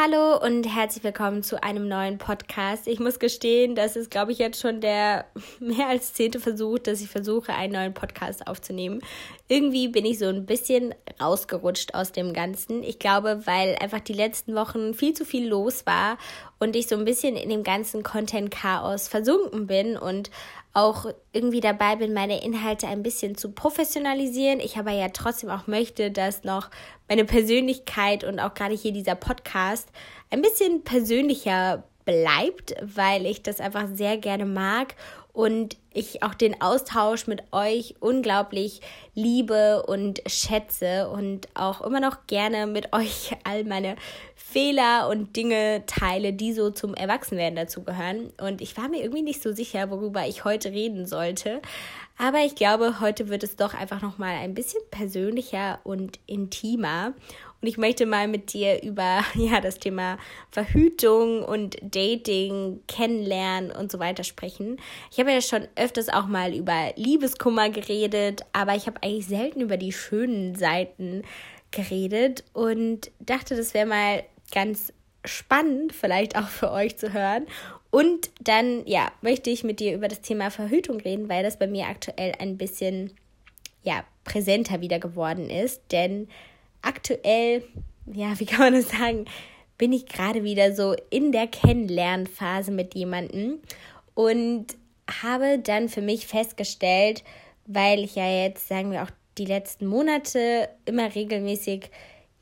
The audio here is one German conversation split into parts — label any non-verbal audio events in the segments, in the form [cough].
Hallo und herzlich willkommen zu einem neuen Podcast. Ich muss gestehen, das ist, glaube ich, jetzt schon der [laughs] mehr als zehnte Versuch, dass ich versuche, einen neuen Podcast aufzunehmen. Irgendwie bin ich so ein bisschen rausgerutscht aus dem Ganzen. Ich glaube, weil einfach die letzten Wochen viel zu viel los war und ich so ein bisschen in dem ganzen Content-Chaos versunken bin und auch irgendwie dabei bin, meine Inhalte ein bisschen zu professionalisieren. Ich aber ja trotzdem auch möchte, dass noch meine Persönlichkeit und auch gerade hier dieser Podcast ein bisschen persönlicher bleibt, weil ich das einfach sehr gerne mag und ich auch den Austausch mit euch unglaublich liebe und schätze und auch immer noch gerne mit [laughs] euch all meine Fehler und Dinge teile, die so zum Erwachsenwerden dazugehören. Und ich war mir irgendwie nicht so sicher, worüber ich heute reden sollte. Aber ich glaube, heute wird es doch einfach noch mal ein bisschen persönlicher und intimer. Und ich möchte mal mit dir über [laughs] ja, das Thema Verhütung und Dating, Kennenlernen und so weiter sprechen. Ich habe ja schon öfters auch mal über Liebeskummer geredet, aber ich habe eigentlich selten über die schönen Seiten geredet und dachte, das wäre mal ganz spannend, vielleicht auch für euch zu hören. Und dann, ja, möchte ich mit dir über das Thema Verhütung reden, weil das bei mir aktuell ein bisschen, ja, präsenter wieder geworden ist. Denn aktuell, ja, wie kann man das sagen, bin ich gerade wieder so in der Kennenlernphase mit jemandem und habe dann für mich festgestellt, weil ich ja jetzt, sagen wir auch die letzten Monate immer regelmäßig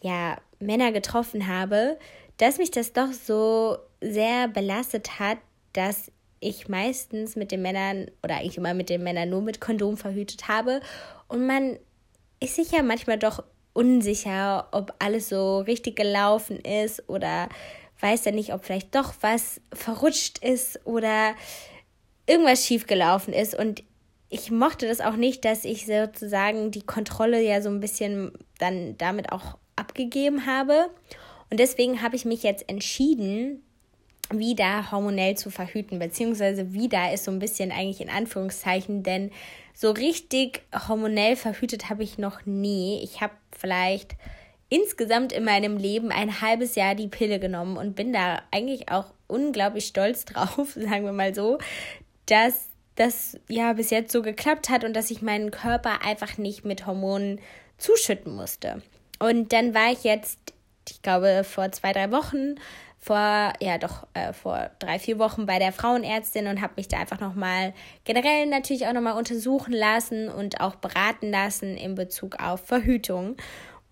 ja Männer getroffen habe, dass mich das doch so sehr belastet hat, dass ich meistens mit den Männern oder eigentlich immer mit den Männern nur mit Kondom verhütet habe. Und man ist sich ja manchmal doch unsicher, ob alles so richtig gelaufen ist oder weiß ja nicht, ob vielleicht doch was verrutscht ist oder irgendwas schief gelaufen ist. Und ich mochte das auch nicht, dass ich sozusagen die Kontrolle ja so ein bisschen dann damit auch abgegeben habe. Und deswegen habe ich mich jetzt entschieden, wieder hormonell zu verhüten, beziehungsweise wieder ist so ein bisschen eigentlich in Anführungszeichen, denn so richtig hormonell verhütet habe ich noch nie. Ich habe vielleicht insgesamt in meinem Leben ein halbes Jahr die Pille genommen und bin da eigentlich auch unglaublich stolz [laughs] drauf, sagen wir mal so, dass das ja bis jetzt so geklappt hat und dass ich meinen Körper einfach nicht mit Hormonen zuschütten musste. Und dann war ich jetzt, ich glaube, vor zwei, drei Wochen vor, ja doch, äh, vor drei, vier Wochen bei der Frauenärztin und habe mich da einfach nochmal generell natürlich auch nochmal untersuchen lassen und auch beraten lassen in Bezug auf Verhütung.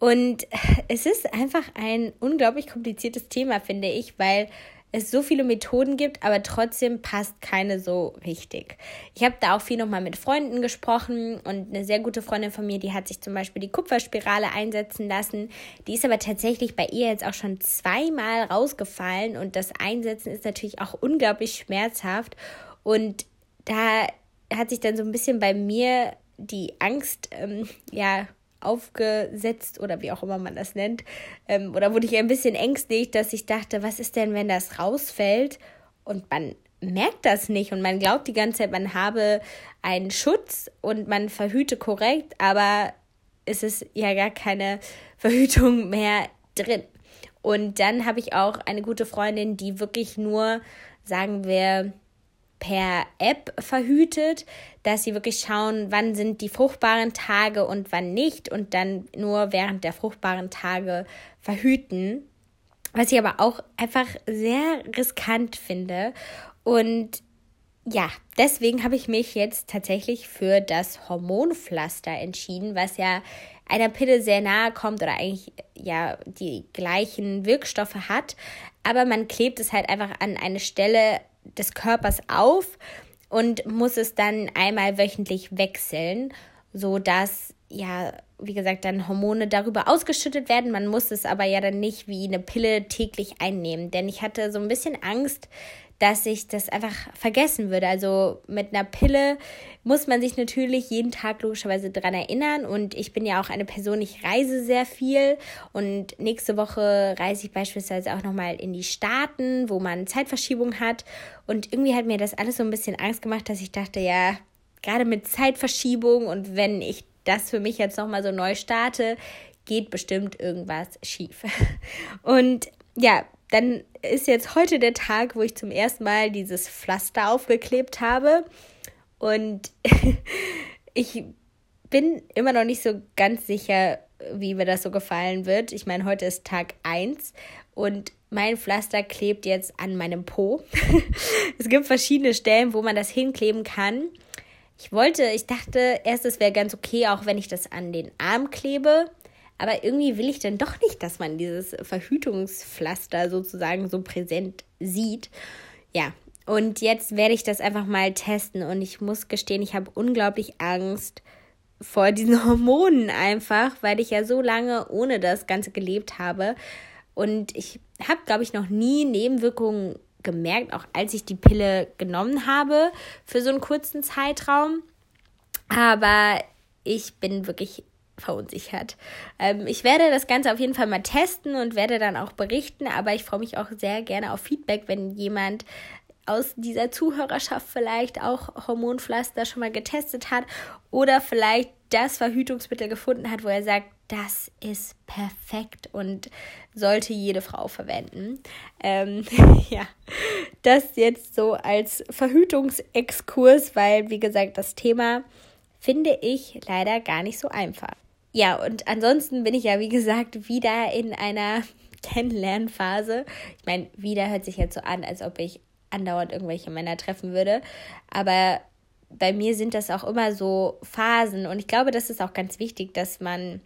Und es ist einfach ein unglaublich kompliziertes Thema, finde ich, weil es so viele Methoden gibt, aber trotzdem passt keine so richtig. Ich habe da auch viel nochmal mit Freunden gesprochen und eine sehr gute Freundin von mir, die hat sich zum Beispiel die Kupferspirale einsetzen lassen. Die ist aber tatsächlich bei ihr jetzt auch schon zweimal rausgefallen und das Einsetzen ist natürlich auch unglaublich schmerzhaft und da hat sich dann so ein bisschen bei mir die Angst, ähm, ja, aufgesetzt oder wie auch immer man das nennt. Ähm, oder wurde ich ein bisschen ängstlich, dass ich dachte, was ist denn, wenn das rausfällt und man merkt das nicht und man glaubt die ganze Zeit, man habe einen Schutz und man verhüte korrekt, aber es ist ja gar keine [laughs] Verhütung mehr drin. Und dann habe ich auch eine gute Freundin, die wirklich nur, sagen wir, per App verhütet, dass sie wirklich schauen, wann sind die fruchtbaren Tage und wann nicht und dann nur während der fruchtbaren Tage verhüten. Was ich aber auch einfach sehr riskant finde. Und ja, deswegen habe ich mich jetzt tatsächlich für das Hormonpflaster entschieden, was ja einer Pille sehr nahe kommt oder eigentlich ja die gleichen Wirkstoffe hat, aber man klebt es halt einfach an eine Stelle des Körpers auf und muss es dann einmal wöchentlich wechseln, so dass ja, wie gesagt, dann Hormone darüber ausgeschüttet werden. Man muss es aber ja dann nicht wie eine Pille täglich einnehmen, denn ich hatte so ein bisschen Angst, dass ich das einfach vergessen würde. Also mit einer Pille muss man sich natürlich jeden Tag logischerweise dran erinnern. Und ich bin ja auch eine Person, ich reise sehr viel. Und nächste Woche reise ich beispielsweise auch nochmal in die Staaten, wo man Zeitverschiebung hat. Und irgendwie hat mir das alles so ein bisschen Angst gemacht, dass ich dachte, ja, gerade mit Zeitverschiebung und wenn ich das für mich jetzt nochmal so neu starte, geht bestimmt irgendwas schief. [laughs] Und ja, dann ist jetzt heute der Tag, wo ich zum ersten Mal dieses Pflaster aufgeklebt habe. Und [laughs] ich bin immer noch nicht so ganz sicher, wie mir das so gefallen wird. Ich meine, heute ist Tag 1 und mein Pflaster klebt jetzt an meinem Po. [laughs] es gibt verschiedene Stellen, wo man das hinkleben kann. Ich wollte, ich dachte erst, es wäre ganz okay, auch wenn ich das an den Arm klebe. Aber irgendwie will ich dann doch nicht, dass man dieses Verhütungspflaster sozusagen so präsent sieht. Ja, und jetzt werde ich das einfach mal testen. Und ich muss gestehen, ich habe unglaublich Angst vor diesen [laughs] Hormonen einfach, weil ich ja so lange ohne das Ganze gelebt habe. Und ich habe, glaube ich, noch nie Nebenwirkungen gemerkt, auch als ich die Pille genommen habe für so einen kurzen Zeitraum. Aber ich bin wirklich verunsichert. Ähm, ich werde das Ganze auf jeden Fall mal testen und werde dann auch berichten, aber ich freue mich auch sehr gerne auf Feedback, wenn jemand aus dieser Zuhörerschaft vielleicht auch Hormonpflaster schon mal getestet hat oder vielleicht das Verhütungsmittel gefunden hat, wo er sagt, das ist perfekt und sollte jede Frau verwenden. Ähm, [laughs] ja, das jetzt so als Verhütungsexkurs, weil, wie gesagt, das Thema finde ich leider gar nicht so einfach. Ja, und ansonsten bin ich ja, wie gesagt, wieder in einer [laughs] Kennenlernphase. Ich meine, wieder hört sich jetzt so an, als ob ich andauernd irgendwelche Männer treffen würde. Aber bei mir sind das auch immer so Phasen. Und ich glaube, das ist auch ganz wichtig, dass man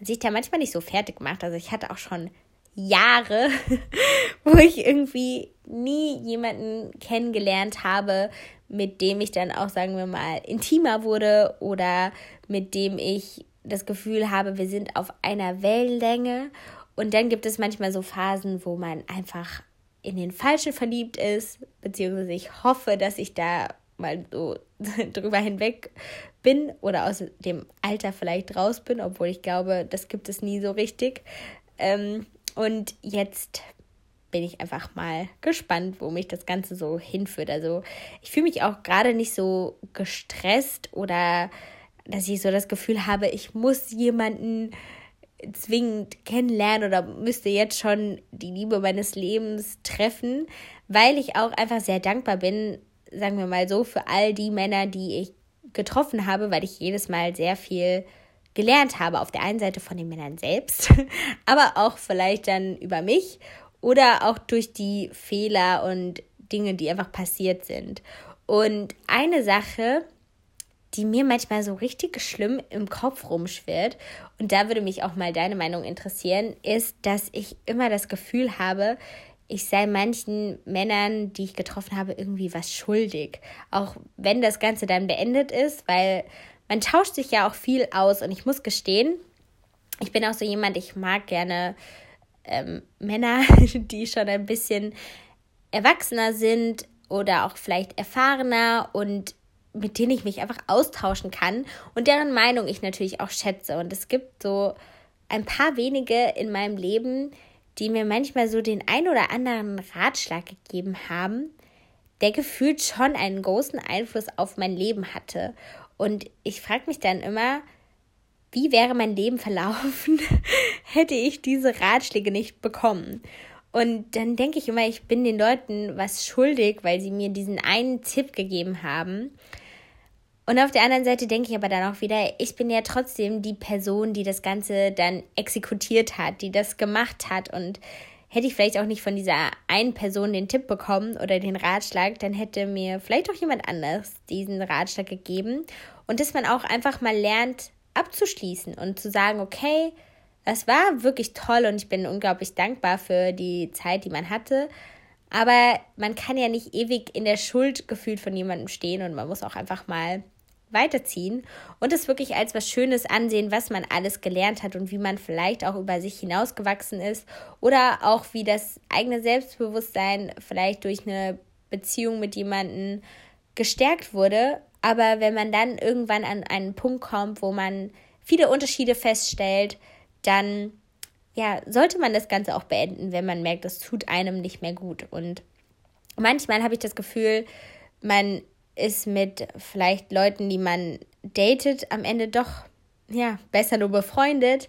sich da manchmal nicht so fertig macht. Also ich hatte auch schon Jahre, [laughs] wo ich irgendwie nie jemanden kennengelernt habe, mit dem ich dann auch, sagen wir mal, intimer wurde oder mit dem ich das Gefühl habe, wir sind auf einer Wellenlänge. Und dann gibt es manchmal so Phasen, wo man einfach in den Falschen verliebt ist, beziehungsweise ich hoffe, dass ich da mal so [laughs] drüber hinweg bin oder aus dem Alter vielleicht raus bin, obwohl ich glaube, das gibt es nie so richtig. Ähm, und jetzt bin ich einfach mal gespannt, wo mich das Ganze so hinführt. Also ich fühle mich auch gerade nicht so gestresst oder dass ich so das Gefühl habe, ich muss jemanden zwingend kennenlernen oder müsste jetzt schon die Liebe meines Lebens treffen, weil ich auch einfach sehr dankbar bin, sagen wir mal so, für all die Männer, die ich getroffen habe, weil ich jedes Mal sehr viel gelernt habe. Auf der einen Seite von den Männern selbst, [laughs] aber auch vielleicht dann über mich oder auch durch die Fehler und Dinge, die einfach passiert sind. Und eine Sache, die mir manchmal so richtig schlimm im Kopf rumschwirrt, und da würde mich auch mal deine Meinung interessieren, ist, dass ich immer das Gefühl habe, ich sei manchen Männern, die ich getroffen habe, irgendwie was schuldig. Auch wenn das Ganze dann beendet ist, weil man tauscht sich ja auch viel aus. Und ich muss gestehen, ich bin auch so jemand, ich mag gerne ähm, Männer, [laughs] die schon ein bisschen erwachsener sind oder auch vielleicht erfahrener und mit denen ich mich einfach austauschen kann und deren Meinung ich natürlich auch schätze. Und es gibt so ein paar wenige in meinem Leben, die mir manchmal so den ein oder anderen Ratschlag gegeben haben, der gefühlt schon einen großen Einfluss auf mein Leben hatte. Und ich frage mich dann immer, wie wäre mein Leben verlaufen, [laughs] hätte ich diese Ratschläge nicht bekommen. Und dann denke ich immer, ich bin den Leuten was schuldig, weil sie mir diesen einen Tipp gegeben haben. Und auf der anderen Seite denke ich aber dann auch wieder, ich bin ja trotzdem die Person, die das Ganze dann exekutiert hat, die das gemacht hat. Und hätte ich vielleicht auch nicht von dieser einen Person den Tipp bekommen oder den Ratschlag, dann hätte mir vielleicht auch jemand anders diesen Ratschlag gegeben. Und dass man auch einfach mal lernt, abzuschließen und zu sagen, okay, es war wirklich toll und ich bin unglaublich dankbar für die Zeit, die man hatte. Aber man kann ja nicht ewig in der Schuld gefühlt von jemandem stehen und man muss auch einfach mal weiterziehen und es wirklich als was Schönes ansehen, was man alles gelernt hat und wie man vielleicht auch über sich hinausgewachsen ist oder auch wie das eigene Selbstbewusstsein vielleicht durch eine Beziehung mit jemandem gestärkt wurde. Aber wenn man dann irgendwann an einen Punkt kommt, wo man viele Unterschiede feststellt, dann ja, sollte man das Ganze auch beenden, wenn man merkt, das tut einem nicht mehr gut. Und manchmal habe ich das Gefühl, man ist mit vielleicht Leuten, die man datet, am Ende doch ja besser nur befreundet,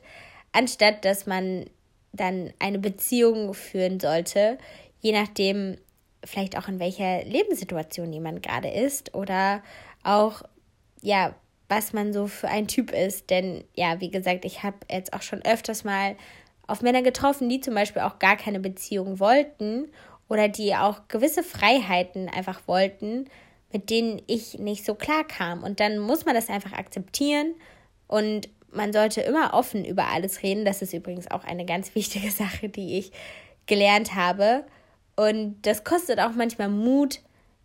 anstatt dass man dann eine Beziehung führen sollte, je nachdem vielleicht auch in welcher Lebenssituation jemand gerade ist oder auch ja, was man so für ein Typ ist, denn ja, wie gesagt, ich habe jetzt auch schon öfters mal auf Männer getroffen, die zum Beispiel auch gar keine Beziehung wollten oder die auch gewisse Freiheiten einfach wollten, mit denen ich nicht so klar kam. Und dann muss man das einfach akzeptieren und man sollte immer offen über alles reden. Das ist übrigens auch eine ganz [laughs] wichtige Sache, die ich gelernt habe. Und das kostet auch manchmal Mut,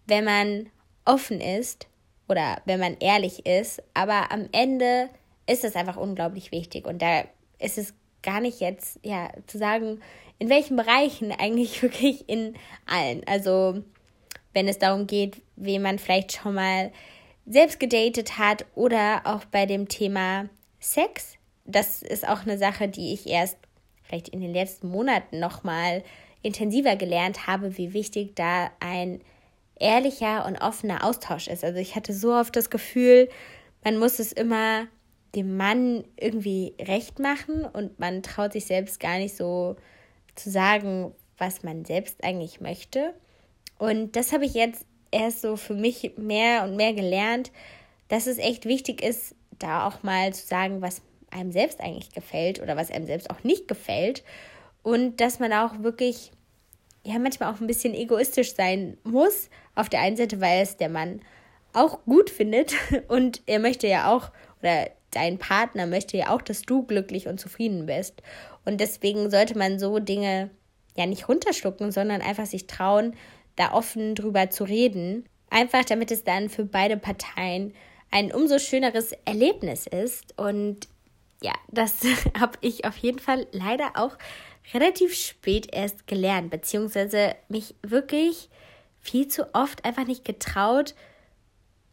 wenn man offen ist oder wenn man ehrlich ist. Aber am Ende ist es einfach unglaublich wichtig. Und da ist es gar nicht jetzt, ja, zu sagen, in welchen Bereichen [laughs] eigentlich wirklich in allen. Also wenn es darum geht, wen man vielleicht schon mal selbst gedatet hat oder auch bei dem Thema Sex. Das ist auch eine Sache, die ich erst vielleicht in den letzten Monaten noch mal intensiver gelernt habe, wie wichtig da ein ehrlicher und offener Austausch ist. Also ich hatte so oft das Gefühl, man muss es immer dem Mann irgendwie recht machen und man traut sich selbst gar nicht so zu sagen, was man selbst eigentlich möchte. Und das habe ich jetzt erst so für mich mehr und mehr gelernt, dass es echt wichtig ist, da auch mal zu sagen, was einem selbst eigentlich gefällt oder was einem selbst auch nicht gefällt. Und dass man auch wirklich, ja, manchmal auch ein bisschen egoistisch sein muss. Auf der einen Seite, weil es der Mann auch gut findet [laughs] und er möchte ja auch, oder dein Partner möchte ja auch, dass du glücklich und zufrieden bist. Und deswegen sollte man so Dinge ja nicht runterschlucken, sondern einfach sich trauen, da offen drüber zu reden. Einfach damit es dann für beide Parteien ein umso schöneres Erlebnis ist. Und ja, das [laughs] habe ich auf jeden Fall leider auch relativ spät erst gelernt, beziehungsweise mich wirklich viel zu oft einfach nicht getraut,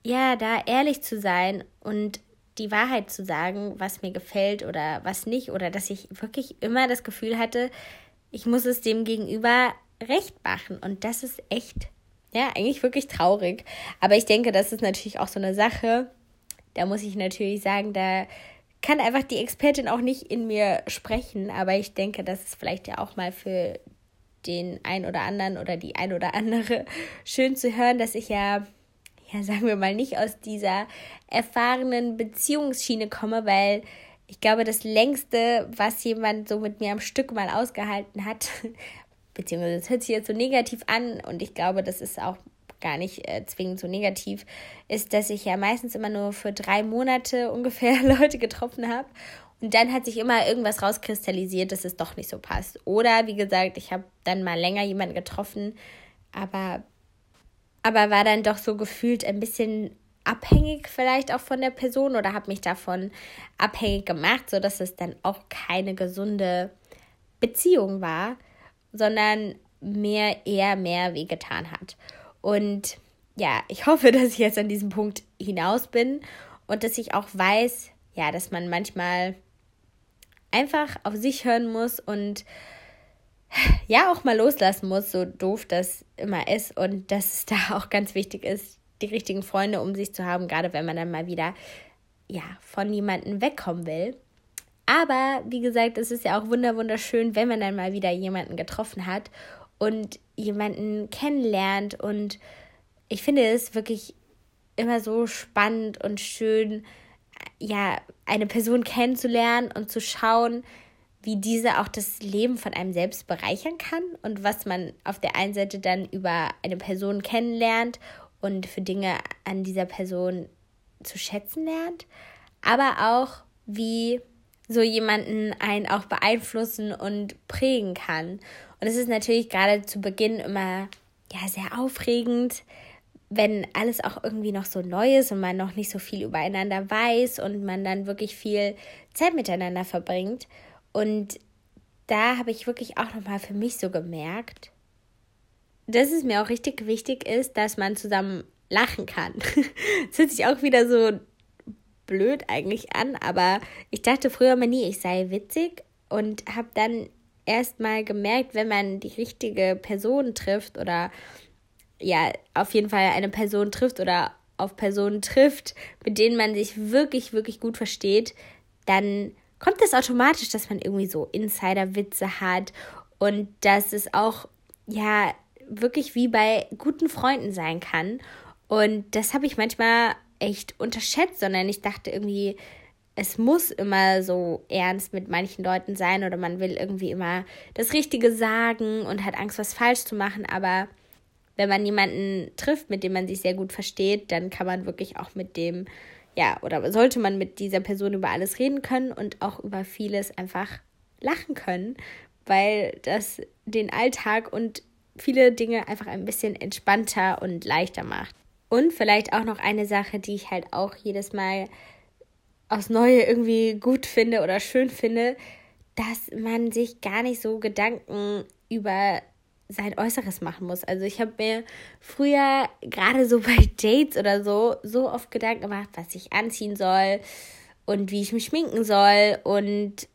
ja, da ehrlich zu sein und die Wahrheit zu sagen, was mir gefällt oder was nicht, oder dass ich wirklich immer das Gefühl hatte, ich muss es dem Gegenüber recht machen. Und das ist echt, ja, eigentlich wirklich traurig. Aber ich denke, das ist natürlich auch so eine Sache. Da muss ich natürlich sagen, da kann einfach die Expertin auch nicht in mir sprechen. Aber ich denke, das ist vielleicht ja auch mal für den ein oder anderen oder die ein oder andere [laughs] schön zu hören, dass ich ja ja, sagen wir mal, nicht aus dieser erfahrenen Beziehungsschiene komme, weil ich glaube, das längste, was jemand so mit mir am Stück mal ausgehalten hat, [laughs] beziehungsweise das hört sich jetzt so negativ an und ich glaube, das ist auch gar nicht äh, zwingend so negativ, ist, dass ich ja meistens immer nur für drei Monate [laughs] ungefähr [laughs] Leute getroffen habe. Und dann hat sich immer irgendwas rauskristallisiert, dass es doch nicht so passt. Oder wie gesagt, ich habe dann mal länger jemanden getroffen, aber aber war dann doch so gefühlt ein bisschen abhängig vielleicht auch von der Person oder habe mich davon abhängig gemacht, sodass es dann auch keine gesunde Beziehung war, sondern mir eher mehr wehgetan hat. Und ja, ich hoffe, [laughs] dass ich jetzt an diesem Punkt hinaus bin und dass ich auch weiß, ja, dass man manchmal einfach auf sich hören muss und [sighs] ja auch mal loslassen muss, so doof das immer ist und dass es [laughs] da auch ganz wichtig ist, die richtigen Freunde um sich zu haben, gerade wenn man dann mal wieder ja von jemandem wegkommen will. Aber wie gesagt, es ist ja auch wunderschön, wenn man dann mal wieder jemanden getroffen hat und jemanden kennenlernt. Und ich finde es wirklich immer so spannend und schön, ja, eine Person kennenzulernen und zu schauen, wie diese auch das Leben von einem selbst bereichern kann und was man auf der einen Seite dann über eine Person kennenlernt und für Dinge an dieser Person zu schätzen lernt, aber auch wie so jemanden einen auch beeinflussen und prägen kann. Und es ist natürlich gerade zu Beginn immer ja sehr aufregend, wenn alles auch irgendwie noch so neu ist und man noch nicht so viel übereinander weiß und man dann wirklich viel Zeit miteinander verbringt. Und da habe ich wirklich auch nochmal für mich so gemerkt, dass es mir auch richtig wichtig ist, dass man zusammen lachen kann. [laughs] Das hört sich auch wieder so blöd eigentlich an, aber ich dachte früher mal nie, ich sei witzig und habe dann erst mal gemerkt, wenn man die richtige Person trifft oder ja, auf jeden Fall eine Person trifft oder auf Personen trifft, mit denen man sich wirklich, wirklich gut versteht, dann kommt das automatisch, dass man irgendwie so Insider-Witze hat und dass es auch, ja, wirklich wie bei guten Freunden sein kann. Und das habe ich manchmal echt unterschätzt, sondern ich dachte irgendwie, es muss immer so ernst mit manchen Leuten sein oder man will irgendwie immer das Richtige sagen und hat Angst, was falsch zu machen. Aber wenn man jemanden trifft, mit dem man sich sehr gut versteht, dann kann man wirklich auch mit dem, ja, oder sollte man mit dieser Person über alles reden können und auch über vieles einfach lachen können, weil das den Alltag und viele Dinge einfach ein bisschen entspannter und leichter macht. Und vielleicht auch noch eine Sache, die ich halt auch jedes Mal aufs Neue irgendwie gut finde oder schön finde, dass man sich gar nicht so Gedanken über sein Äußeres machen muss. Also ich habe mir früher gerade so [laughs] bei Dates oder so so oft Gedanken gemacht, was ich anziehen soll und wie ich mich schminken soll und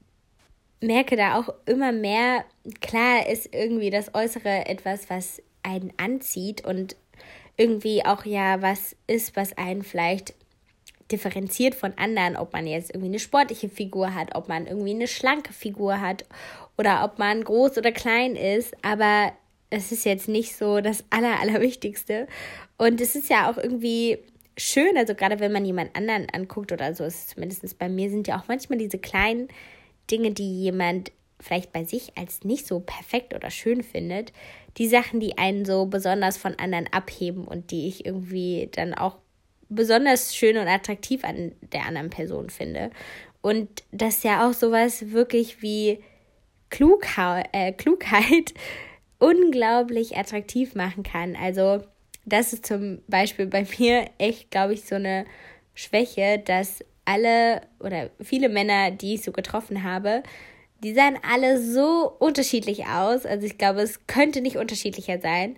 merke da auch immer mehr, klar ist irgendwie das Äußere etwas, was einen anzieht und irgendwie auch ja was ist, was einen vielleicht differenziert von anderen, ob man jetzt irgendwie eine sportliche Figur hat, ob man irgendwie eine schlanke Figur hat oder ob man groß oder klein ist, aber es ist jetzt nicht so das [laughs] Aller, Allerwichtigste. Und es ist ja auch irgendwie schön, also gerade wenn man jemand anderen anguckt oder so, ist zumindest bei mir, sind ja auch manchmal diese kleinen Dinge, die jemand vielleicht bei sich als nicht so perfekt oder schön findet, die Sachen, die einen so besonders von anderen abheben und die ich irgendwie dann auch besonders schön und attraktiv an der anderen Person finde. Und das ja auch sowas wirklich wie Klugha äh, Klugheit [laughs] unglaublich attraktiv machen kann. Also das ist zum Beispiel bei mir echt, glaube ich, so eine Schwäche, dass alle oder viele Männer, die ich so getroffen habe, die sahen alle so unterschiedlich aus. Also ich glaube, es könnte nicht unterschiedlicher sein.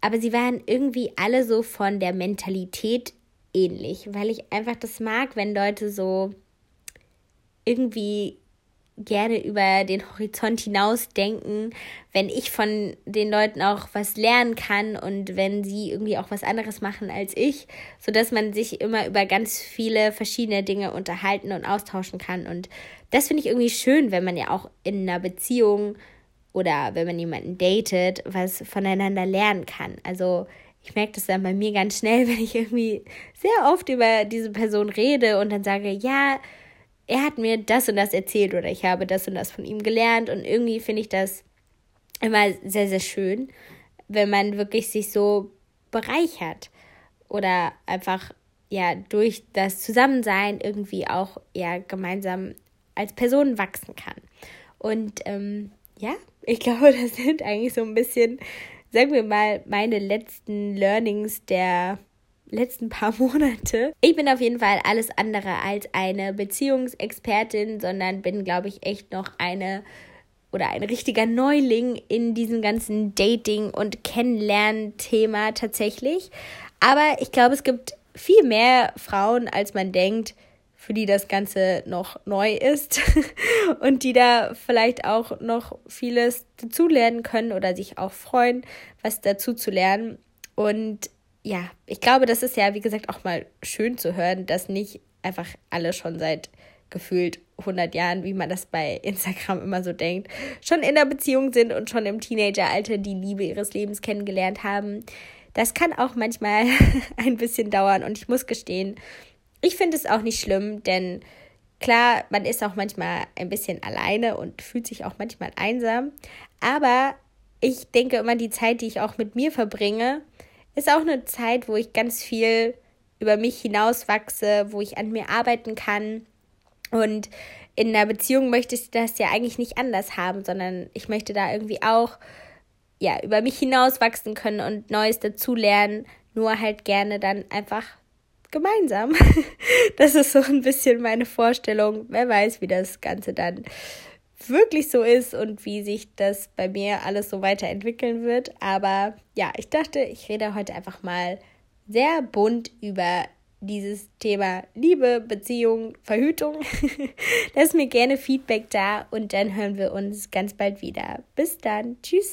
Aber sie waren irgendwie alle so von der Mentalität ähnlich, weil ich einfach das mag, wenn Leute so irgendwie gerne über den Horizont hinaus denken, wenn ich von den Leuten auch was lernen kann und wenn sie irgendwie auch was anderes machen als ich, so dass man sich immer über ganz viele verschiedene Dinge unterhalten und austauschen kann und das finde ich irgendwie schön, wenn man ja auch in einer Beziehung oder wenn man jemanden datet, was voneinander lernen kann. Also ich merke das dann bei mir ganz schnell, [laughs] wenn ich irgendwie sehr oft über diese Person rede und dann sage, ja, er hat mir das und das erzählt oder ich habe das und das von ihm gelernt und irgendwie finde ich das immer sehr, sehr schön, wenn man wirklich sich so bereichert oder einfach ja durch das Zusammensein irgendwie auch ja gemeinsam als Person wachsen kann. Und ähm, ja, ich glaube, [laughs] das sind eigentlich so ein bisschen sagen wir mal, meine letzten Learnings der letzten paar [laughs] Monate. Ich bin auf jeden Fall alles andere als eine Beziehungsexpertin, sondern bin, glaube ich, echt noch eine oder ein richtiger Neuling in diesem ganzen Dating- und Kennenlernen-Thema tatsächlich. Aber ich glaube, es gibt viel mehr Frauen, als man denkt, für die das Ganze noch neu ist [laughs] und die da vielleicht auch noch vieles dazulernen können oder sich auch freuen, was dazu zu lernen. Und ja, ich glaube, das ist ja, wie gesagt, auch mal schön zu hören, dass nicht einfach alle schon seit gefühlt 100 Jahren, wie man das bei [laughs] Instagram immer so denkt, schon in der Beziehung sind und schon im Teenageralter die Liebe ihres Lebens kennengelernt haben. Das kann auch manchmal [laughs] ein bisschen dauern und ich muss gestehen, ich finde es auch nicht schlimm, denn klar, man ist auch manchmal ein bisschen alleine und fühlt sich auch manchmal einsam. Aber ich denke immer, die Zeit, die ich auch mit mir verbringe, ist auch eine Zeit, wo ich ganz viel über mich hinauswachse, wo ich an mir arbeiten kann. Und in einer Beziehung möchte ich das ja eigentlich nicht anders haben, sondern ich möchte da irgendwie auch ja, über mich hinauswachsen können und Neues dazulernen, nur halt gerne dann einfach gemeinsam. [laughs] Das ist so ein bisschen meine Vorstellung. Wer weiß, wie das Ganze dann wirklich so ist und wie sich das bei mir alles so weiterentwickeln wird. Aber ja, ich dachte, ich rede heute einfach mal sehr bunt über dieses Thema Liebe, Beziehung, Verhütung. [laughs] Lass mir gerne Feedback da und dann hören wir uns ganz bald wieder. Bis dann. Tschüss.